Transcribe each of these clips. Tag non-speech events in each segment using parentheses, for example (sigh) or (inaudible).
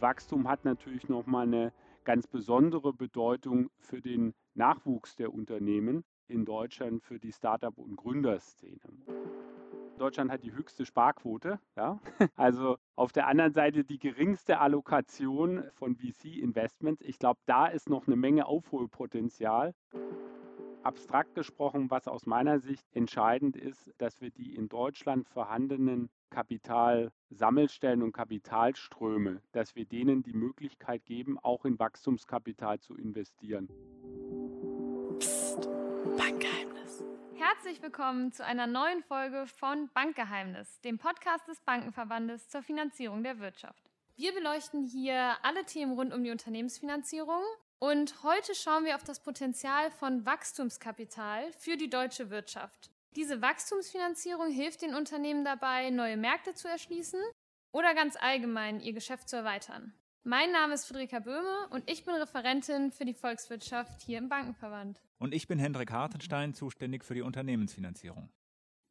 Wachstum hat natürlich nochmal eine ganz besondere Bedeutung für den Nachwuchs der Unternehmen in Deutschland, für die Startup- und Gründerszene. Deutschland hat die höchste Sparquote. Ja? (laughs) Also auf der anderen Seite die geringste Allokation von VC-Investments. Ich glaube, da ist noch eine Menge Aufholpotenzial. Abstrakt gesprochen, was aus meiner Sicht entscheidend ist, dass wir die in Deutschland vorhandenen Kapitalsammelstellen und Kapitalströme, dass wir denen die Möglichkeit geben, auch in Wachstumskapital zu investieren. Psst, Bankgeheimnis. Herzlich willkommen zu einer neuen Folge von Bankgeheimnis, dem Podcast des Bankenverbandes zur Finanzierung der Wirtschaft. Wir beleuchten hier alle Themen rund um die Unternehmensfinanzierung und heute schauen wir auf das Potenzial von Wachstumskapital für die deutsche Wirtschaft. Diese Wachstumsfinanzierung hilft den Unternehmen dabei, neue Märkte zu erschließen oder ganz allgemein ihr Geschäft zu erweitern. Mein Name ist Friederika Böhme und ich bin Referentin für die Volkswirtschaft hier im Bankenverband. Und ich bin Hendrik Hartenstein, zuständig für die Unternehmensfinanzierung.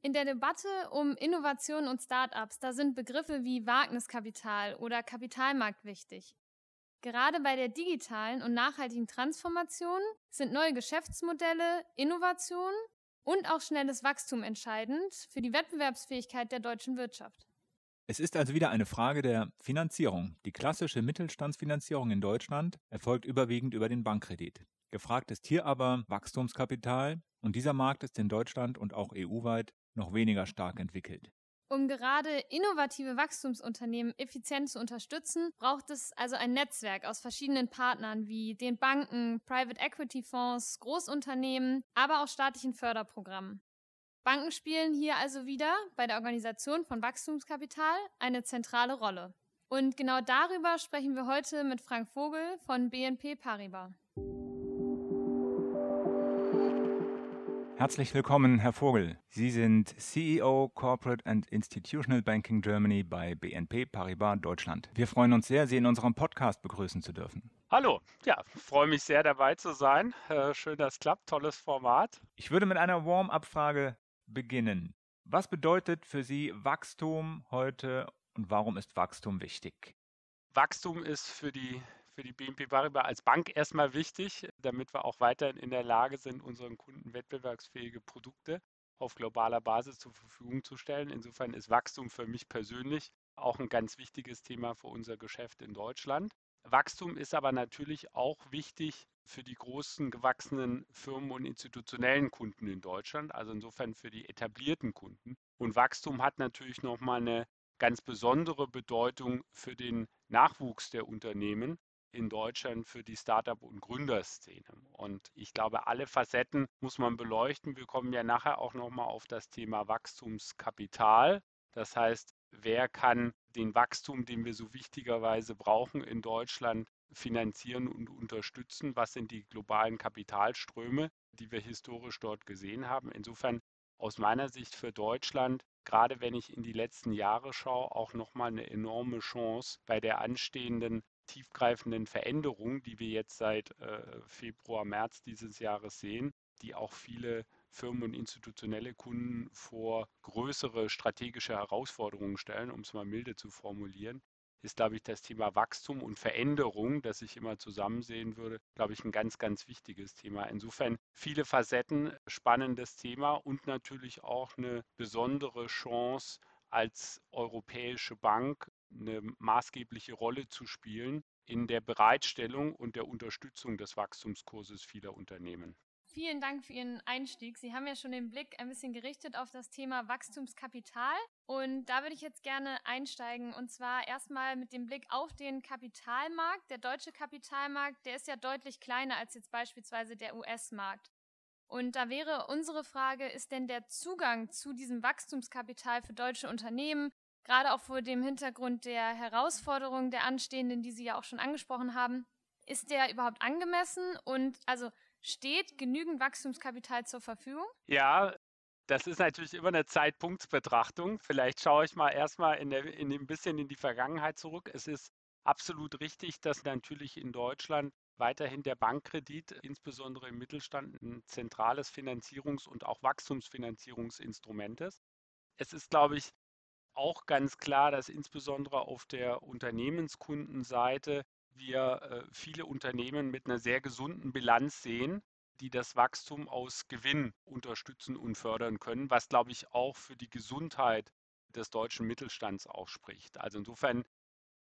In der Debatte um Innovationen und Start-ups, da sind Begriffe wie Wagniskapital oder Kapitalmarkt wichtig. Gerade bei der digitalen und nachhaltigen Transformation sind neue Geschäftsmodelle, Innovationen und auch schnelles Wachstum entscheidend für die Wettbewerbsfähigkeit der deutschen Wirtschaft. Es ist also wieder eine Frage der Finanzierung. Die klassische Mittelstandsfinanzierung in Deutschland erfolgt überwiegend über den Bankkredit. Gefragt ist hier aber Wachstumskapital und dieser Markt ist in Deutschland und auch EU-weit noch weniger stark entwickelt. Um gerade innovative Wachstumsunternehmen effizient zu unterstützen, braucht es also ein Netzwerk aus verschiedenen Partnern wie den Banken, Private Equity Fonds, Großunternehmen, aber auch staatlichen Förderprogrammen. Banken spielen hier also wieder bei der Organisation von Wachstumskapital eine zentrale Rolle. Und genau darüber sprechen wir heute mit Frank Vogel von BNP Paribas. Herzlich willkommen, Herr Vogel. Sie sind CEO Corporate and Institutional Banking Germany bei BNP Paribas Deutschland. Wir freuen uns sehr, Sie in unserem Podcast begrüßen zu dürfen. Hallo, ja, freue mich sehr dabei zu sein. Äh, schön, dass es klappt, tolles Format. Ich würde mit einer Warm-up-Frage beginnen. Was bedeutet für Sie Wachstum heute und warum ist Wachstum wichtig? Wachstum ist für die für die BNP Paribas als Bank erstmal wichtig, damit wir auch weiterhin in der Lage sind, unseren Kunden wettbewerbsfähige Produkte auf globaler Basis zur Verfügung zu stellen. Insofern ist Wachstum für mich persönlich auch ein ganz wichtiges Thema für unser Geschäft in Deutschland. Wachstum ist aber natürlich auch wichtig für die großen gewachsenen Firmen und institutionellen Kunden in Deutschland, also insofern für die etablierten Kunden. Und Wachstum hat natürlich nochmal eine ganz besondere Bedeutung für den Nachwuchs der Unternehmen, in Deutschland für die Startup- und Gründerszene. Und ich glaube, alle Facetten muss man beleuchten. Wir kommen ja nachher auch nochmal auf das Thema Wachstumskapital. Das heißt, wer kann den Wachstum, den wir so wichtigerweise brauchen in Deutschland, finanzieren und unterstützen? Was sind die globalen Kapitalströme, die wir historisch dort gesehen haben? Insofern aus meiner Sicht für Deutschland gerade wenn ich in die letzten Jahre schaue, auch nochmal eine enorme Chance bei der anstehenden tiefgreifenden Veränderungen, die wir jetzt seit äh, Februar, März dieses Jahres sehen, die auch viele Firmen und institutionelle Kunden vor größere strategische Herausforderungen stellen, um es mal milde zu formulieren, ist, glaube ich, das Thema Wachstum und Veränderung, das ich immer zusammen sehen würde, glaube ich, ein ganz, ganz wichtiges Thema. Insofern viele Facetten, spannendes Thema und natürlich auch eine besondere Chance als europäische Bank eine maßgebliche Rolle zu spielen in der Bereitstellung und der Unterstützung des Wachstumskurses vieler Unternehmen. Vielen Dank für Ihren Einstieg. Sie haben ja schon den Blick ein bisschen gerichtet auf das Thema Wachstumskapital. Und da würde ich jetzt gerne einsteigen. Und zwar erstmal mit dem Blick auf den Kapitalmarkt. Der deutsche Kapitalmarkt, der ist ja deutlich kleiner als jetzt beispielsweise der US-Markt. Und da wäre unsere Frage, ist denn der Zugang zu diesem Wachstumskapital für deutsche Unternehmen gerade auch vor dem Hintergrund der Herausforderungen der Anstehenden, die Sie ja auch schon angesprochen haben, ist der überhaupt angemessen und also steht genügend Wachstumskapital zur Verfügung? Ja, das ist natürlich immer eine Zeitpunktsbetrachtung. Vielleicht schaue ich mal erstmal in, in ein bisschen in die Vergangenheit zurück. Es ist absolut richtig, dass natürlich in Deutschland weiterhin der Bankkredit, insbesondere im Mittelstand, ein zentrales Finanzierungs- und auch Wachstumsfinanzierungsinstrument ist. Es ist, glaube ich, auch ganz klar, dass insbesondere auf der Unternehmenskundenseite wir äh, viele Unternehmen mit einer sehr gesunden Bilanz sehen, die das Wachstum aus Gewinn unterstützen und fördern können, was, glaube ich, auch für die Gesundheit des deutschen Mittelstands auch spricht. Also insofern,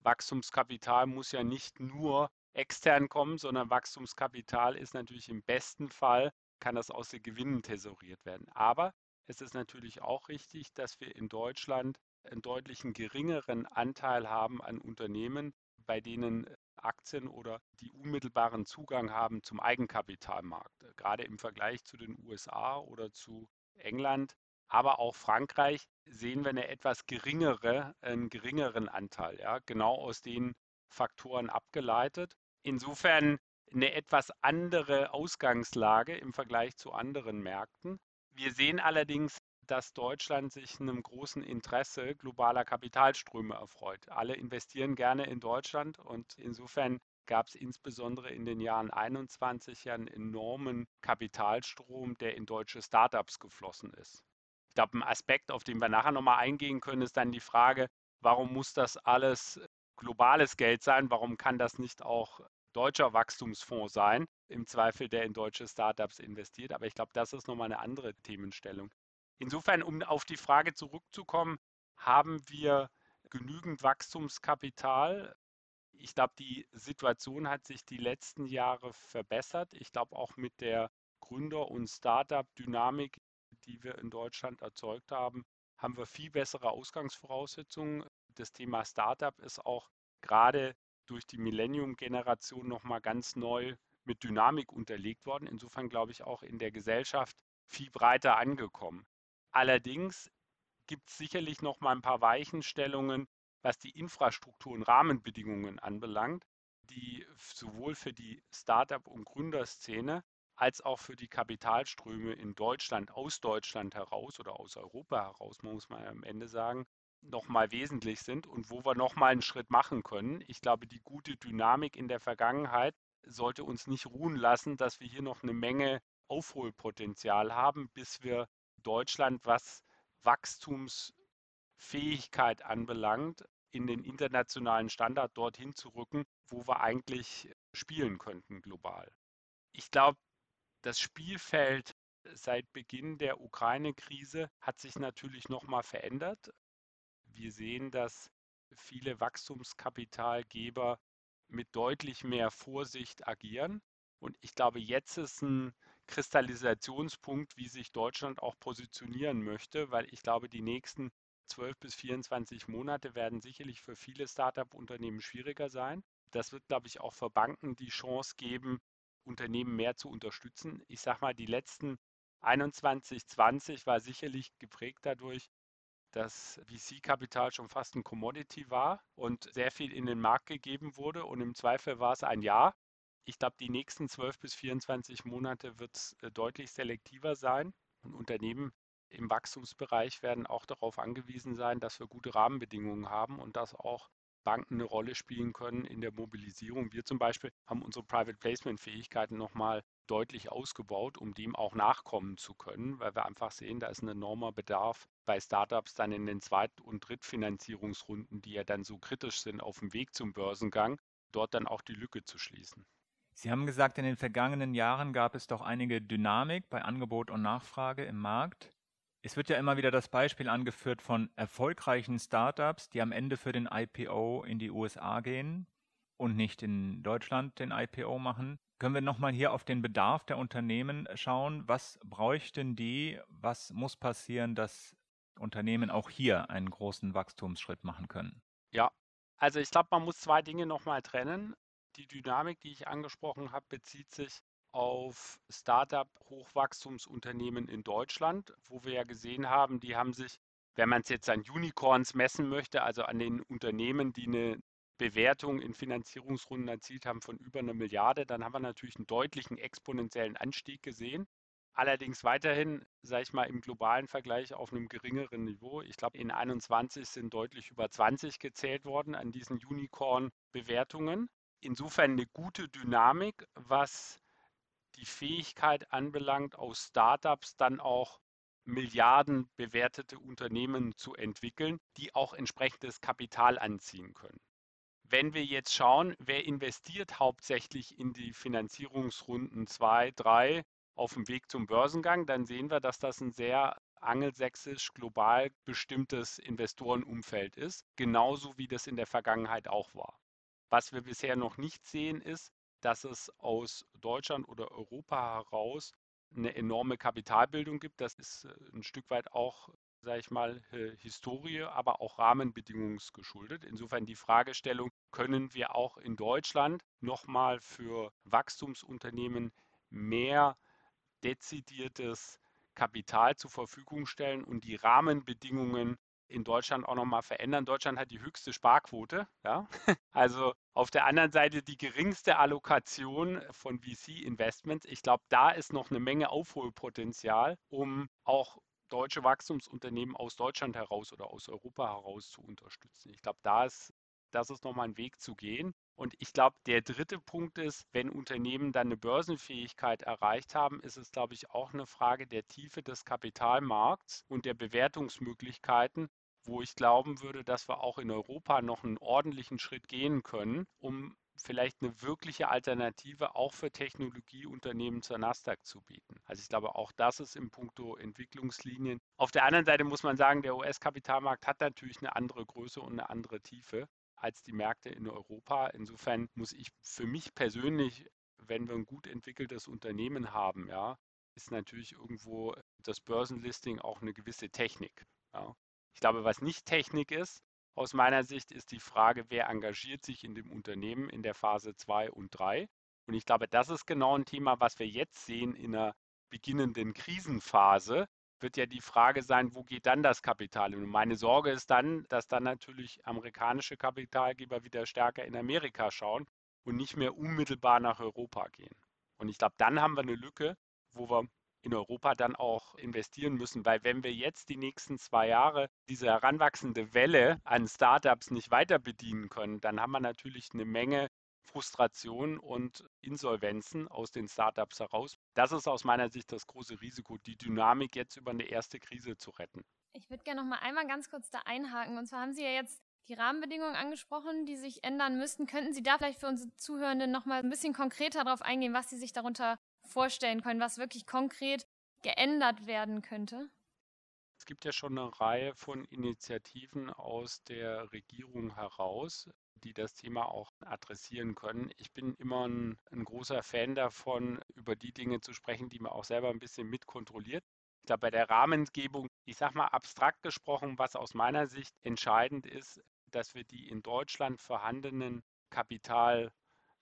Wachstumskapital muss ja nicht nur extern kommen, sondern Wachstumskapital ist natürlich im besten Fall, kann das aus den Gewinnen tesoriert werden. Aber es ist natürlich auch richtig, dass wir in Deutschland einen deutlichen geringeren Anteil haben an Unternehmen, bei denen Aktien oder die unmittelbaren Zugang haben zum Eigenkapitalmarkt. Gerade im Vergleich zu den USA oder zu England, aber auch Frankreich sehen wir eine etwas geringere, einen geringeren Anteil, ja, genau aus den Faktoren abgeleitet. Insofern eine etwas andere Ausgangslage im Vergleich zu anderen Märkten. Wir sehen allerdings dass Deutschland sich einem großen Interesse globaler Kapitalströme erfreut. Alle investieren gerne in Deutschland und insofern gab es insbesondere in den Jahren 21 ja einen enormen Kapitalstrom, der in deutsche Startups geflossen ist. Ich glaube, ein Aspekt, auf den wir nachher nochmal eingehen können, ist dann die Frage, warum muss das alles globales Geld sein? Warum kann das nicht auch deutscher Wachstumsfonds sein, im Zweifel, der in deutsche Startups investiert? Aber ich glaube, das ist nochmal eine andere Themenstellung. Insofern, um auf die Frage zurückzukommen, haben wir genügend Wachstumskapital? Ich glaube, die Situation hat sich die letzten Jahre verbessert. Ich glaube auch mit der Gründer- und Startup-Dynamik, die wir in Deutschland erzeugt haben, haben wir viel bessere Ausgangsvoraussetzungen. Das Thema Startup ist auch gerade durch die Millennium-Generation nochmal ganz neu mit Dynamik unterlegt worden. Insofern glaube ich auch in der Gesellschaft viel breiter angekommen. Allerdings gibt es sicherlich noch mal ein paar Weichenstellungen, was die Infrastruktur und Rahmenbedingungen anbelangt, die sowohl für die Startup- und Gründerszene als auch für die Kapitalströme in Deutschland, aus Deutschland heraus oder aus Europa heraus, muss man am Ende sagen, nochmal wesentlich sind und wo wir nochmal einen Schritt machen können. Ich glaube, die gute Dynamik in der Vergangenheit sollte uns nicht ruhen lassen, dass wir hier noch eine Menge Aufholpotenzial haben, bis wir Deutschland, was Wachstumsfähigkeit anbelangt, in den internationalen Standard dorthin zu rücken, wo wir eigentlich spielen könnten global. Ich glaube, das Spielfeld seit Beginn der Ukraine-Krise hat sich natürlich nochmal verändert. Wir sehen, dass viele Wachstumskapitalgeber mit deutlich mehr Vorsicht agieren. Und ich glaube, jetzt ist ein Kristallisationspunkt, wie sich Deutschland auch positionieren möchte, weil ich glaube, die nächsten 12 bis 24 Monate werden sicherlich für viele Start-up-Unternehmen schwieriger sein. Das wird, glaube ich, auch für Banken die Chance geben, Unternehmen mehr zu unterstützen. Ich sage mal, die letzten 21, 20 war sicherlich geprägt dadurch, dass VC-Kapital schon fast ein Commodity war und sehr viel in den Markt gegeben wurde und im Zweifel war es ein Jahr ich glaube, die nächsten 12 bis 24 Monate wird es äh, deutlich selektiver sein. Und Unternehmen im Wachstumsbereich werden auch darauf angewiesen sein, dass wir gute Rahmenbedingungen haben und dass auch Banken eine Rolle spielen können in der Mobilisierung. Wir zum Beispiel haben unsere Private Placement-Fähigkeiten nochmal deutlich ausgebaut, um dem auch nachkommen zu können, weil wir einfach sehen, da ist ein enormer Bedarf bei Startups dann in den Zweit- und Drittfinanzierungsrunden, die ja dann so kritisch sind auf dem Weg zum Börsengang, dort dann auch die Lücke zu schließen. Sie haben gesagt, in den vergangenen Jahren gab es doch einige Dynamik bei Angebot und Nachfrage im Markt. Es wird ja immer wieder das Beispiel angeführt von erfolgreichen Startups, die am Ende für den IPO in die USA gehen und nicht in Deutschland den IPO machen. Können wir nochmal hier auf den Bedarf der Unternehmen schauen? Was bräuchten die? Was muss passieren, dass Unternehmen auch hier einen großen Wachstumsschritt machen können? Ja, also ich glaube, man muss zwei Dinge nochmal trennen. Die Dynamik, die ich angesprochen habe, bezieht sich auf Startup-Hochwachstumsunternehmen in Deutschland, wo wir ja gesehen haben, die haben sich, wenn man es jetzt an Unicorns messen möchte, also an den Unternehmen, die eine Bewertung in Finanzierungsrunden erzielt haben von über einer Milliarde, dann haben wir natürlich einen deutlichen exponentiellen Anstieg gesehen. Allerdings weiterhin, sage ich mal, im globalen Vergleich auf einem geringeren Niveau. Ich glaube, in 21 sind deutlich über 20 gezählt worden an diesen Unicorn-Bewertungen insofern eine gute Dynamik, was die Fähigkeit anbelangt, aus Startups dann auch Milliarden bewertete Unternehmen zu entwickeln, die auch entsprechendes Kapital anziehen können. Wenn wir jetzt schauen, wer investiert hauptsächlich in die Finanzierungsrunden 2, 3 auf dem Weg zum Börsengang, dann sehen wir, dass das ein sehr angelsächsisch global bestimmtes Investorenumfeld ist, genauso wie das in der Vergangenheit auch war. Was wir bisher noch nicht sehen, ist, dass es aus Deutschland oder Europa heraus eine enorme Kapitalbildung gibt. Das ist äh, ein Stück weit auch, sage ich mal, Historie, aber auch Rahmenbedingungsgeschuldet. Insofern die Fragestellung, können wir auch in Deutschland nochmal für Wachstumsunternehmen mehr dezidiertes Kapital zur Verfügung stellen und die Rahmenbedingungen in Deutschland auch nochmal verändern. Deutschland hat die höchste Sparquote. Ja? (laughs) Also auf der anderen Seite die geringste Allokation von VC-Investments. Ich glaube, da ist noch eine Menge Aufholpotenzial, um auch deutsche Wachstumsunternehmen aus Deutschland heraus oder aus Europa heraus zu unterstützen. Ich glaube, da ist, das ist nochmal ein Weg zu gehen. Und ich glaube, der dritte Punkt ist, wenn Unternehmen dann eine Börsenfähigkeit erreicht haben, ist es, glaube ich, auch eine Frage der Tiefe des Kapitalmarkts und der Bewertungsmöglichkeiten, wo ich glauben würde, dass wir auch in Europa noch einen ordentlichen Schritt gehen können, um vielleicht eine wirkliche Alternative auch für Technologieunternehmen zur Nasdaq zu bieten. Also ich glaube, auch das ist im Punkto Entwicklungslinien. Auf der anderen Seite muss man sagen, der US-Kapitalmarkt hat natürlich eine andere Größe und eine andere Tiefe als die Märkte in Europa. Insofern muss ich für mich persönlich, wenn wir ein gut entwickeltes Unternehmen haben, ja, ist natürlich irgendwo das Börsenlisting auch eine gewisse Technik. Ja. Ich glaube, was nicht Technik ist, aus meiner Sicht ist die Frage, wer engagiert sich in dem Unternehmen in der Phase 2 und 3. Und ich glaube, das ist genau ein Thema, was wir jetzt sehen in einer beginnenden Krisenphase, wird ja die Frage sein, wo geht dann das Kapital Und meine Sorge ist dann, dass dann natürlich amerikanische Kapitalgeber wieder stärker in Amerika schauen und nicht mehr unmittelbar nach Europa gehen. Und ich glaube, dann haben wir eine Lücke, wo wir in Europa dann auch investieren müssen, weil wenn wir jetzt die nächsten zwei Jahre diese heranwachsende Welle an Startups nicht weiter bedienen können, dann haben wir natürlich eine Menge Frustration und Insolvenzen aus den Startups heraus. Das ist aus meiner Sicht das große Risiko, die Dynamik jetzt über eine erste Krise zu retten. Ich würde gerne noch mal einmal ganz kurz da einhaken. Und zwar haben Sie ja jetzt die Rahmenbedingungen angesprochen, die sich ändern müssten. Könnten Sie da vielleicht für unsere Zuhörenden noch mal ein bisschen konkreter darauf eingehen, was Sie sich darunter vorstellen können, was wirklich konkret geändert werden könnte? Es gibt ja schon eine Reihe von Initiativen aus der Regierung heraus, die das Thema auch adressieren können. Ich bin immer ein, ein großer Fan davon, über die Dinge zu sprechen, die man auch selber ein bisschen mitkontrolliert. Ich glaube, bei der Rahmengebung, ich sage mal abstrakt gesprochen, was aus meiner Sicht entscheidend ist, dass wir die in Deutschland vorhandenen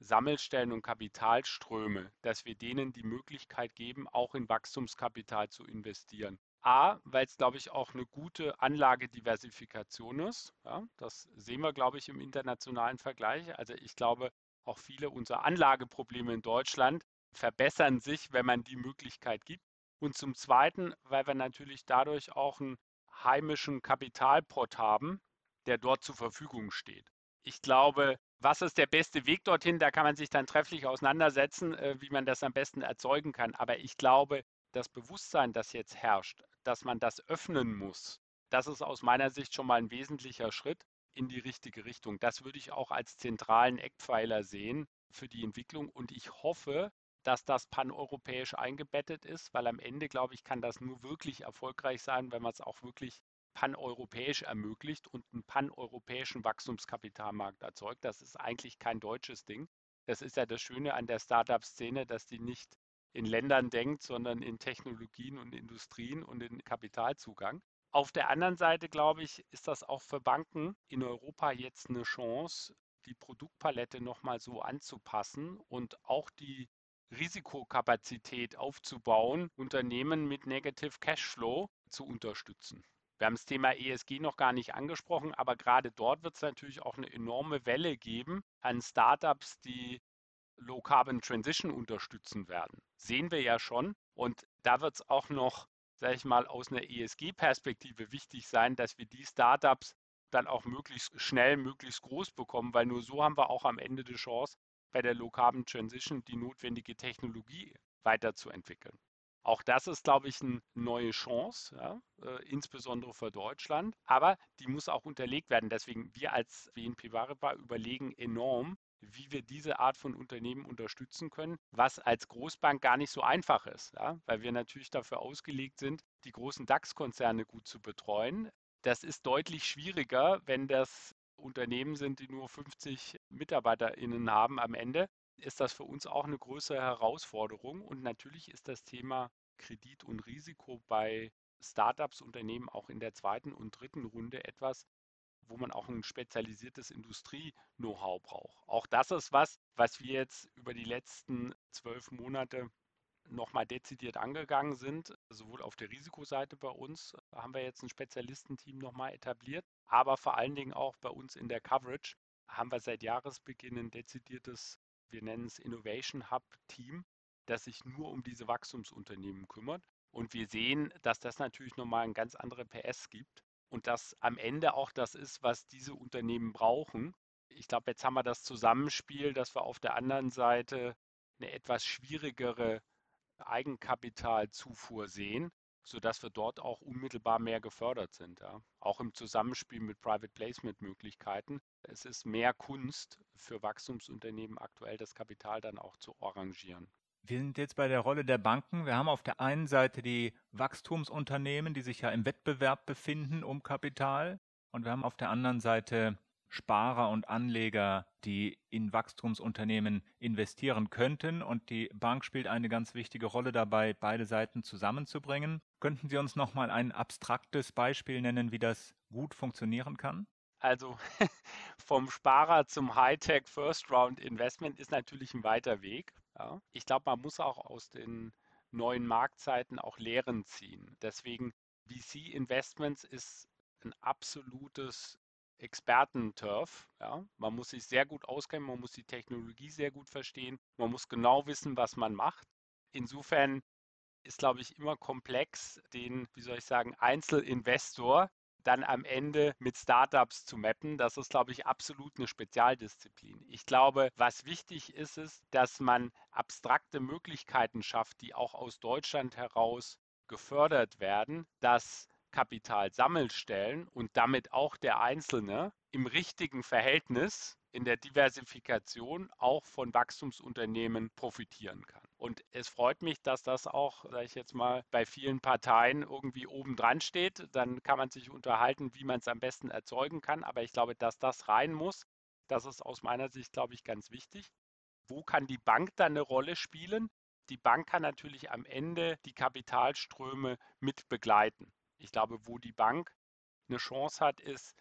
Kapitalsammelstellen und Kapitalströme, dass wir denen die Möglichkeit geben, auch in Wachstumskapital zu investieren. A, weil es, glaube ich, auch eine gute Anlagediversifikation ist. Ja, das sehen wir, glaube ich, im internationalen Vergleich. Also ich glaube, auch viele unserer Anlageprobleme in Deutschland verbessern sich, wenn man die Möglichkeit gibt. Und zum Zweiten, weil wir natürlich dadurch auch einen heimischen Kapitalpot haben, der dort zur Verfügung steht. Ich glaube, was ist der beste Weg dorthin? Da kann man sich dann trefflich auseinandersetzen, äh, wie man das am besten erzeugen kann. Aber ich glaube, das Bewusstsein, das jetzt herrscht, dass man das öffnen muss, das ist aus meiner Sicht schon mal ein wesentlicher Schritt in die richtige Richtung. Das würde ich auch als zentralen Eckpfeiler sehen für die Entwicklung. Und ich hoffe, dass das paneuropäisch eingebettet ist, weil am Ende, glaube ich, kann das nur wirklich erfolgreich sein, wenn man es auch wirklich paneuropäisch ermöglicht und einen paneuropäischen Wachstumskapitalmarkt erzeugt. Das ist eigentlich kein deutsches Ding. Das ist ja das Schöne an der Startup-Szene, dass die nicht in Ländern denkt, sondern in Technologien und Industrien und in Kapitalzugang. Auf der anderen Seite, glaube ich, ist das auch für Banken in Europa jetzt eine Chance, die Produktpalette nochmal so anzupassen und auch die Risikokapazität aufzubauen, Unternehmen mit Negative Cashflow zu unterstützen. Wir haben das Thema ESG noch gar nicht angesprochen, aber gerade dort wird es natürlich auch eine enorme Welle geben an Startups, die Low Carbon Transition unterstützen werden. Sehen wir ja schon. Und da wird es auch noch, sage ich mal, aus einer ESG-Perspektive wichtig sein, dass wir die Startups dann auch möglichst schnell, möglichst groß bekommen, weil nur so haben wir auch am Ende die Chance, bei der Low Carbon Transition die notwendige Technologie weiterzuentwickeln. Auch das ist, glaube ich, eine neue Chance, ja, äh, insbesondere für Deutschland. Aber die muss auch unterlegt werden. Deswegen wir als BNP Paribas überlegen enorm, wie wir diese Art von Unternehmen unterstützen können, was als Großbank gar nicht so einfach ist, ja, weil wir natürlich dafür ausgelegt sind, die großen DAX-Konzerne gut zu betreuen. Das ist deutlich schwieriger, wenn das Unternehmen sind, die nur 50 MitarbeiterInnen haben am Ende, ist das für uns auch eine größere Herausforderung. Und natürlich ist das Thema Kredit und Risiko bei Startups, Unternehmen auch in der zweiten und dritten Runde etwas, wo man auch ein spezialisiertes Industrie-Know-how braucht. Auch das ist was, was wir jetzt über die letzten zwölf Monate nochmal dezidiert angegangen sind. Sowohl auf der Risikoseite bei uns haben wir jetzt ein Spezialistenteam nochmal etabliert, aber vor allen Dingen auch bei uns in der Coverage haben wir seit Jahresbeginn ein dezidiertes, wir nennen es Innovation Hub Team, das sich nur um diese Wachstumsunternehmen kümmert. Und wir sehen, dass das natürlich nochmal ein ganz andere PS gibt und das am Ende auch das ist, was diese Unternehmen brauchen. Ich glaube, jetzt haben wir das Zusammenspiel, dass wir auf der anderen Seite eine etwas schwierigere Eigenkapitalzufuhr sehen, sodass wir dort auch unmittelbar mehr gefördert sind. Ja. Auch im Zusammenspiel mit Private Placement Möglichkeiten. Es ist mehr Kunst für Wachstumsunternehmen aktuell das Kapital dann auch zu arrangieren. Wir sind jetzt bei der Rolle der Banken. Wir haben auf der einen Seite die Wachstumsunternehmen, die sich ja im Wettbewerb befinden um Kapital. Und wir haben auf der anderen Seite Sparer und Anleger, die in Wachstumsunternehmen investieren könnten. Und die Bank spielt eine ganz wichtige Rolle dabei, beide Seiten zusammenzubringen. Könnten Sie uns noch mal ein abstraktes Beispiel nennen, wie das gut funktionieren kann? Also (laughs) vom Sparer zum Hightech First Round Investment ist natürlich ein weiter Weg. Ja. Ich glaube, man muss auch aus den neuen Marktzeiten auch Lehren ziehen. Deswegen VC Investments ist ein absolutes Expertenturf. Ja. Man muss sich sehr gut auskennen, man muss die Technologie sehr gut verstehen, man muss genau wissen, was man macht. Insofern ist, glaube ich, immer komplex, den, wie soll ich sagen, Einzelinvestor dann am Ende mit Startups zu mappen. Das ist, glaube ich, absolut eine Spezialdisziplin. Ich glaube, was wichtig ist, ist, dass man abstrakte Möglichkeiten schafft, die auch aus Deutschland heraus gefördert werden, dass Kapitalsammelstellen und damit auch der Einzelne im richtigen Verhältnis in der Diversifikation auch von Wachstumsunternehmen profitieren kann. Und es freut mich, dass das auch, sage ich jetzt mal, bei vielen Parteien irgendwie oben dran steht. Dann kann man sich unterhalten, wie man es am besten erzeugen kann. Aber ich glaube, dass das rein muss, das ist aus meiner Sicht, glaube ich, ganz wichtig. Wo kann die Bank dann eine Rolle spielen? Die Bank kann natürlich am Ende die Kapitalströme mit begleiten. Ich glaube, wo die Bank eine Chance hat, ist,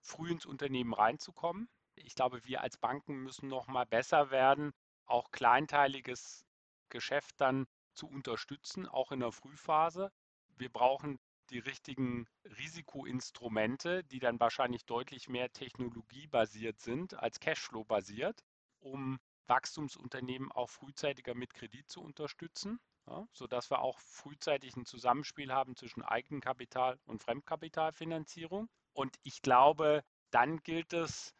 früh ins Unternehmen reinzukommen. Ich glaube, wir als Banken müssen noch mal besser werden, auch kleinteiliges Geschäft dann zu unterstützen, auch in der Frühphase. Wir brauchen die richtigen Risikoinstrumente, die dann wahrscheinlich deutlich mehr technologiebasiert sind als Cashflow-basiert, um Wachstumsunternehmen auch frühzeitiger mit Kredit zu unterstützen ja, sodass wir auch frühzeitig ein Zusammenspiel haben zwischen Eigenkapital und Fremdkapitalfinanzierung. Und ich glaube, dann gilt es,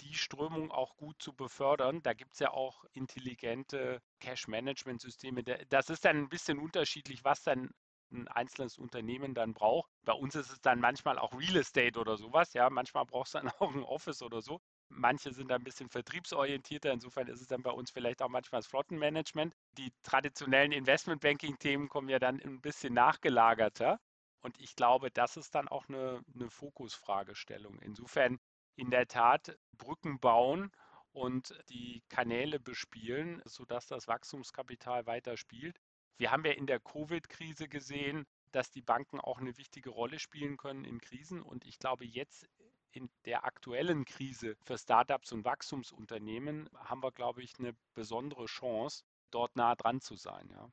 die Strömung auch gut zu befördern. Da gibt es ja auch intelligente Cash-Management-Systeme. Das ist dann ein bisschen unterschiedlich, was dann ein einzelnes Unternehmen dann braucht. Bei uns ist es dann manchmal auch Real Estate oder sowas. Ja, manchmal brauchst du dann (laughs) auch ein Office oder so. Manche sind ein bisschen vertriebsorientierter, insofern ist es dann bei uns vielleicht auch manchmal das Flottenmanagement. Die traditionellen Investmentbanking-Themen kommen ja dann ein bisschen nachgelagerter. Und ich glaube, das ist dann auch eine, eine Fokusfragestellung. Insofern in der Tat Brücken bauen und die Kanäle bespielen, sodass das Wachstumskapital weiter spielt. Wir haben ja in der Covid-Krise gesehen, dass die Banken auch eine wichtige Rolle spielen können in Krisen. Und ich glaube, jetzt in der aktuellen Krise für Startups und Wachstumsunternehmen haben wir, glaube ich, eine besondere Chance, dort nah dran zu sein. Ja.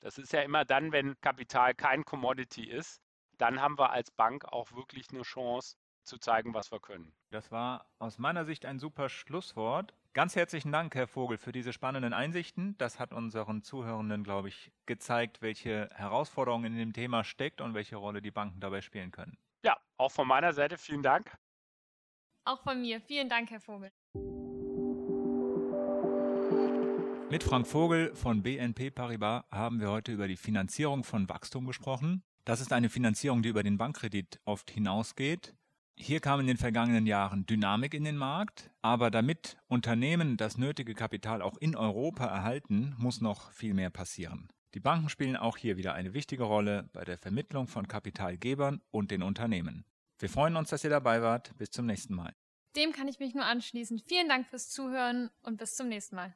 Das ist ja immer dann, wenn Kapital kein Commodity ist, dann haben wir als Bank auch wirklich eine Chance zu zeigen, was wir können. Das war aus meiner Sicht ein super Schlusswort. Ganz herzlichen Dank, Herr Vogel, für diese spannenden Einsichten. Das hat unseren Zuhörenden, glaube ich, gezeigt, welche Herausforderungen in dem Thema steckt und welche Rolle die Banken dabei spielen können. Ja, auch von meiner Seite vielen Dank. Auch von mir. Vielen Dank, Herr Vogel. Mit Frank Vogel von BNP Paribas haben wir heute über die Finanzierung von Wachstum gesprochen. Das ist eine Finanzierung, die über den Bankkredit oft hinausgeht. Hier kam in den vergangenen Jahren Dynamik in den Markt, aber damit Unternehmen das nötige Kapital auch in Europa erhalten, muss noch viel mehr passieren. Die Banken spielen auch hier wieder eine wichtige Rolle bei der Vermittlung von Kapitalgebern und den Unternehmen. Wir freuen uns, dass ihr dabei wart. Bis zum nächsten Mal. Dem kann ich mich nur anschließen. Vielen Dank fürs Zuhören und bis zum nächsten Mal.